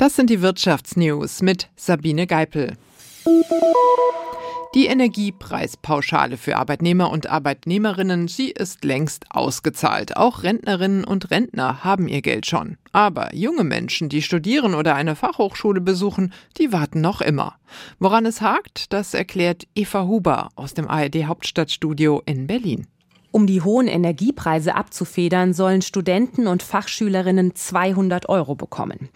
Das sind die Wirtschaftsnews mit Sabine Geipel. Die Energiepreispauschale für Arbeitnehmer und Arbeitnehmerinnen, sie ist längst ausgezahlt. Auch Rentnerinnen und Rentner haben ihr Geld schon. Aber junge Menschen, die studieren oder eine Fachhochschule besuchen, die warten noch immer. Woran es hakt, das erklärt Eva Huber aus dem ARD Hauptstadtstudio in Berlin. Um die hohen Energiepreise abzufedern, sollen Studenten und Fachschülerinnen 200 Euro bekommen.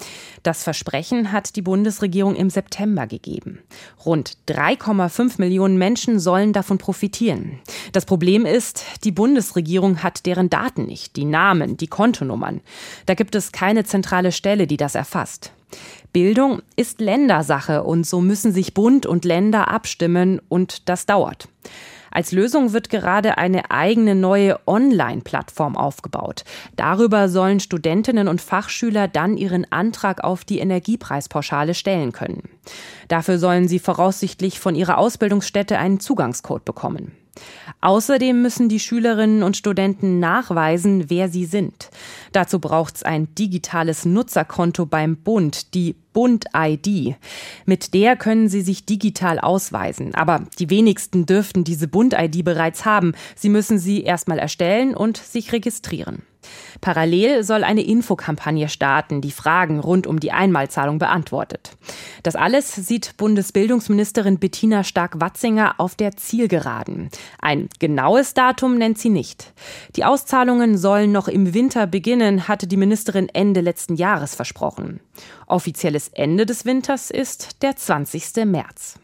Das Versprechen hat die Bundesregierung im September gegeben. Rund 3,5 Millionen Menschen sollen davon profitieren. Das Problem ist, die Bundesregierung hat deren Daten nicht, die Namen, die Kontonummern. Da gibt es keine zentrale Stelle, die das erfasst. Bildung ist Ländersache und so müssen sich Bund und Länder abstimmen und das dauert. Als Lösung wird gerade eine eigene neue Online-Plattform aufgebaut. Darüber sollen Studentinnen und Fachschüler dann ihren Antrag auf die Energiepreispauschale stellen können. Dafür sollen sie voraussichtlich von ihrer Ausbildungsstätte einen Zugangscode bekommen. Außerdem müssen die Schülerinnen und Studenten nachweisen, wer sie sind. Dazu braucht es ein digitales Nutzerkonto beim Bund, die Bund-ID. Mit der können Sie sich digital ausweisen. Aber die wenigsten dürften diese Bund-ID bereits haben. Sie müssen sie erstmal erstellen und sich registrieren. Parallel soll eine Infokampagne starten, die Fragen rund um die Einmalzahlung beantwortet. Das alles sieht Bundesbildungsministerin Bettina Stark-Watzinger auf der Zielgeraden. Ein genaues Datum nennt sie nicht. Die Auszahlungen sollen noch im Winter beginnen, hatte die Ministerin Ende letzten Jahres versprochen. Offizielles Ende des Winters ist der 20. März.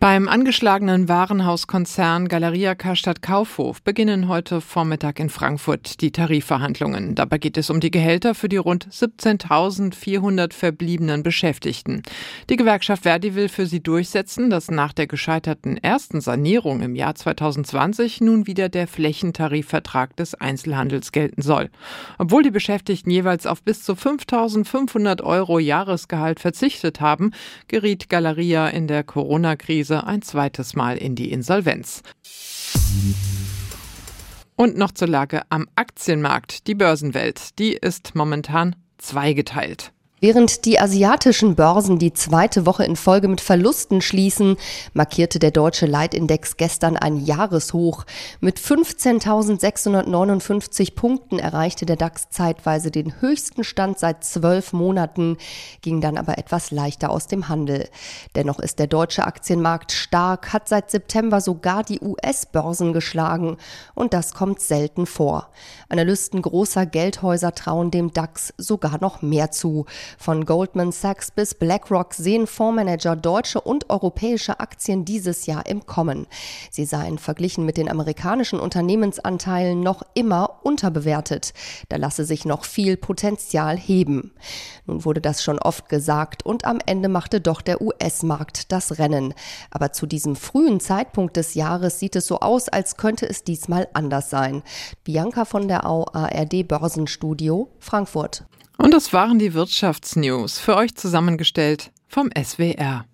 Beim angeschlagenen Warenhauskonzern Galeria Karstadt Kaufhof beginnen heute Vormittag in Frankfurt die Tarifverhandlungen. Dabei geht es um die Gehälter für die rund 17.400 verbliebenen Beschäftigten. Die Gewerkschaft Verdi will für sie durchsetzen, dass nach der gescheiterten ersten Sanierung im Jahr 2020 nun wieder der Flächentarifvertrag des Einzelhandels gelten soll. Obwohl die Beschäftigten jeweils auf bis zu 5.500 Euro Jahresgehalt verzichtet haben, geriet Galeria in der Corona-Krise Krise ein zweites Mal in die Insolvenz. Und noch zur Lage am Aktienmarkt. Die Börsenwelt, die ist momentan zweigeteilt. Während die asiatischen Börsen die zweite Woche in Folge mit Verlusten schließen, markierte der deutsche Leitindex gestern ein Jahreshoch. Mit 15.659 Punkten erreichte der DAX zeitweise den höchsten Stand seit zwölf Monaten, ging dann aber etwas leichter aus dem Handel. Dennoch ist der deutsche Aktienmarkt stark, hat seit September sogar die US-Börsen geschlagen und das kommt selten vor. Analysten großer Geldhäuser trauen dem DAX sogar noch mehr zu. Von Goldman Sachs bis BlackRock sehen Fondsmanager deutsche und europäische Aktien dieses Jahr im Kommen. Sie seien verglichen mit den amerikanischen Unternehmensanteilen noch immer unterbewertet. Da lasse sich noch viel Potenzial heben. Nun wurde das schon oft gesagt und am Ende machte doch der US-Markt das Rennen. Aber zu diesem frühen Zeitpunkt des Jahres sieht es so aus, als könnte es diesmal anders sein. Bianca von der Au ARD Börsenstudio Frankfurt. Und das waren die Wirtschaftsnews, für euch zusammengestellt vom SWR.